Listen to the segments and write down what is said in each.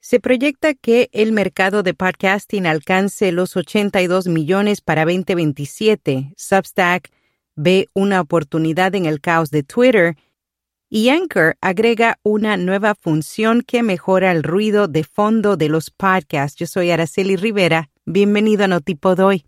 Se proyecta que el mercado de podcasting alcance los 82 millones para 2027. Substack ve una oportunidad en el caos de Twitter y Anchor agrega una nueva función que mejora el ruido de fondo de los podcasts. Yo soy Araceli Rivera. Bienvenido a Notipod hoy.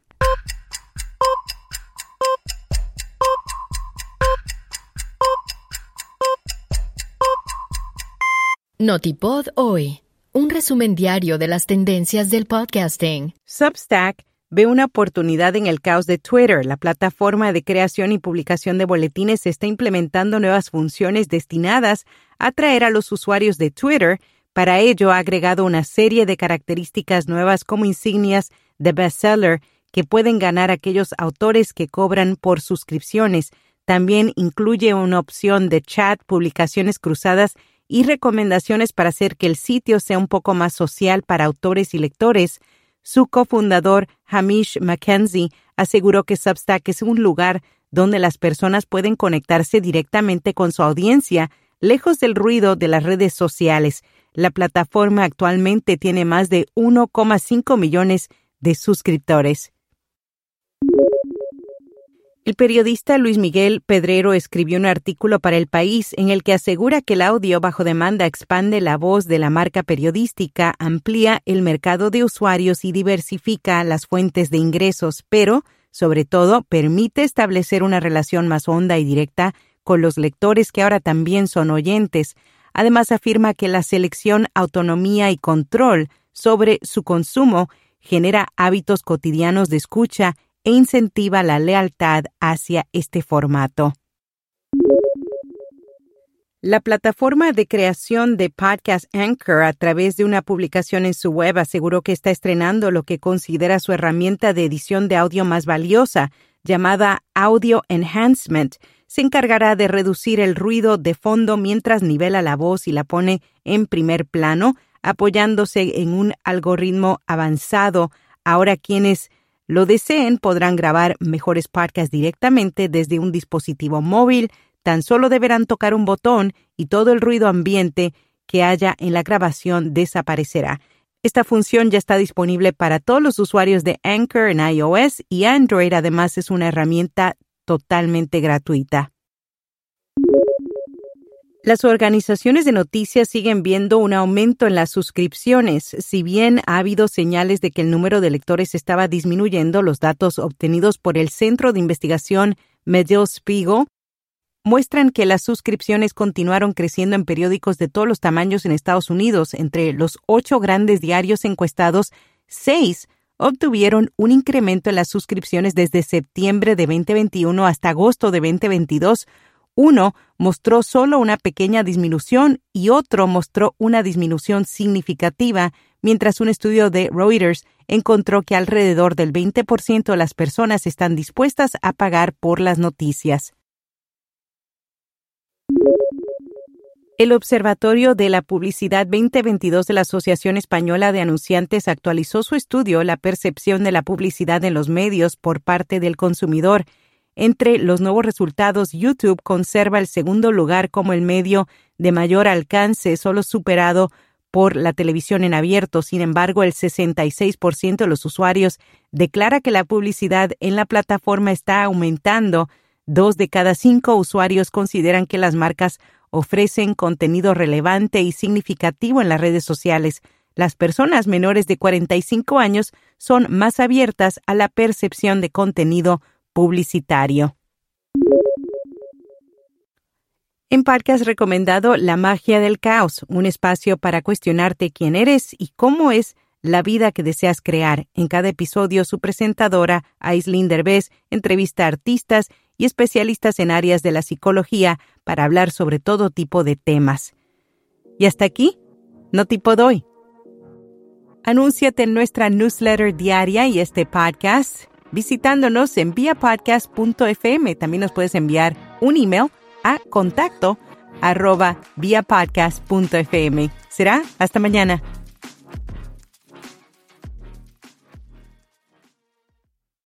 Notipod hoy. Un resumen diario de las tendencias del podcasting. Substack ve una oportunidad en el caos de Twitter. La plataforma de creación y publicación de boletines está implementando nuevas funciones destinadas a atraer a los usuarios de Twitter. Para ello ha agregado una serie de características nuevas como insignias de bestseller que pueden ganar aquellos autores que cobran por suscripciones. También incluye una opción de chat, publicaciones cruzadas y recomendaciones para hacer que el sitio sea un poco más social para autores y lectores, su cofundador Hamish McKenzie aseguró que Substack es un lugar donde las personas pueden conectarse directamente con su audiencia, lejos del ruido de las redes sociales. La plataforma actualmente tiene más de 1,5 millones de suscriptores. El periodista Luis Miguel Pedrero escribió un artículo para El País en el que asegura que el audio bajo demanda expande la voz de la marca periodística, amplía el mercado de usuarios y diversifica las fuentes de ingresos, pero, sobre todo, permite establecer una relación más honda y directa con los lectores que ahora también son oyentes. Además, afirma que la selección, autonomía y control sobre su consumo genera hábitos cotidianos de escucha e incentiva la lealtad hacia este formato. La plataforma de creación de podcast Anchor a través de una publicación en su web aseguró que está estrenando lo que considera su herramienta de edición de audio más valiosa, llamada Audio Enhancement. Se encargará de reducir el ruido de fondo mientras nivela la voz y la pone en primer plano, apoyándose en un algoritmo avanzado. Ahora quienes lo deseen, podrán grabar mejores podcasts directamente desde un dispositivo móvil, tan solo deberán tocar un botón y todo el ruido ambiente que haya en la grabación desaparecerá. Esta función ya está disponible para todos los usuarios de Anchor en iOS y Android. Además, es una herramienta totalmente gratuita. Las organizaciones de noticias siguen viendo un aumento en las suscripciones. Si bien ha habido señales de que el número de lectores estaba disminuyendo, los datos obtenidos por el Centro de Investigación Medill Spiegel muestran que las suscripciones continuaron creciendo en periódicos de todos los tamaños en Estados Unidos. Entre los ocho grandes diarios encuestados, seis obtuvieron un incremento en las suscripciones desde septiembre de 2021 hasta agosto de 2022 uno mostró solo una pequeña disminución y otro mostró una disminución significativa, mientras un estudio de Reuters encontró que alrededor del 20% de las personas están dispuestas a pagar por las noticias. El Observatorio de la Publicidad 2022 de la Asociación Española de Anunciantes actualizó su estudio La percepción de la publicidad en los medios por parte del consumidor entre los nuevos resultados, YouTube conserva el segundo lugar como el medio de mayor alcance, solo superado por la televisión en abierto. Sin embargo, el 66% de los usuarios declara que la publicidad en la plataforma está aumentando. Dos de cada cinco usuarios consideran que las marcas ofrecen contenido relevante y significativo en las redes sociales. Las personas menores de 45 años son más abiertas a la percepción de contenido publicitario. En Parque has recomendado La magia del caos, un espacio para cuestionarte quién eres y cómo es la vida que deseas crear. En cada episodio, su presentadora, Aislinn Derbez, entrevista a artistas y especialistas en áreas de la psicología para hablar sobre todo tipo de temas. Y hasta aquí, no tipo doy. Anúnciate en nuestra newsletter diaria y este podcast visitándonos en viapodcast.fm. También nos puedes enviar un email a contacto arroba viapodcast.fm. Será hasta mañana.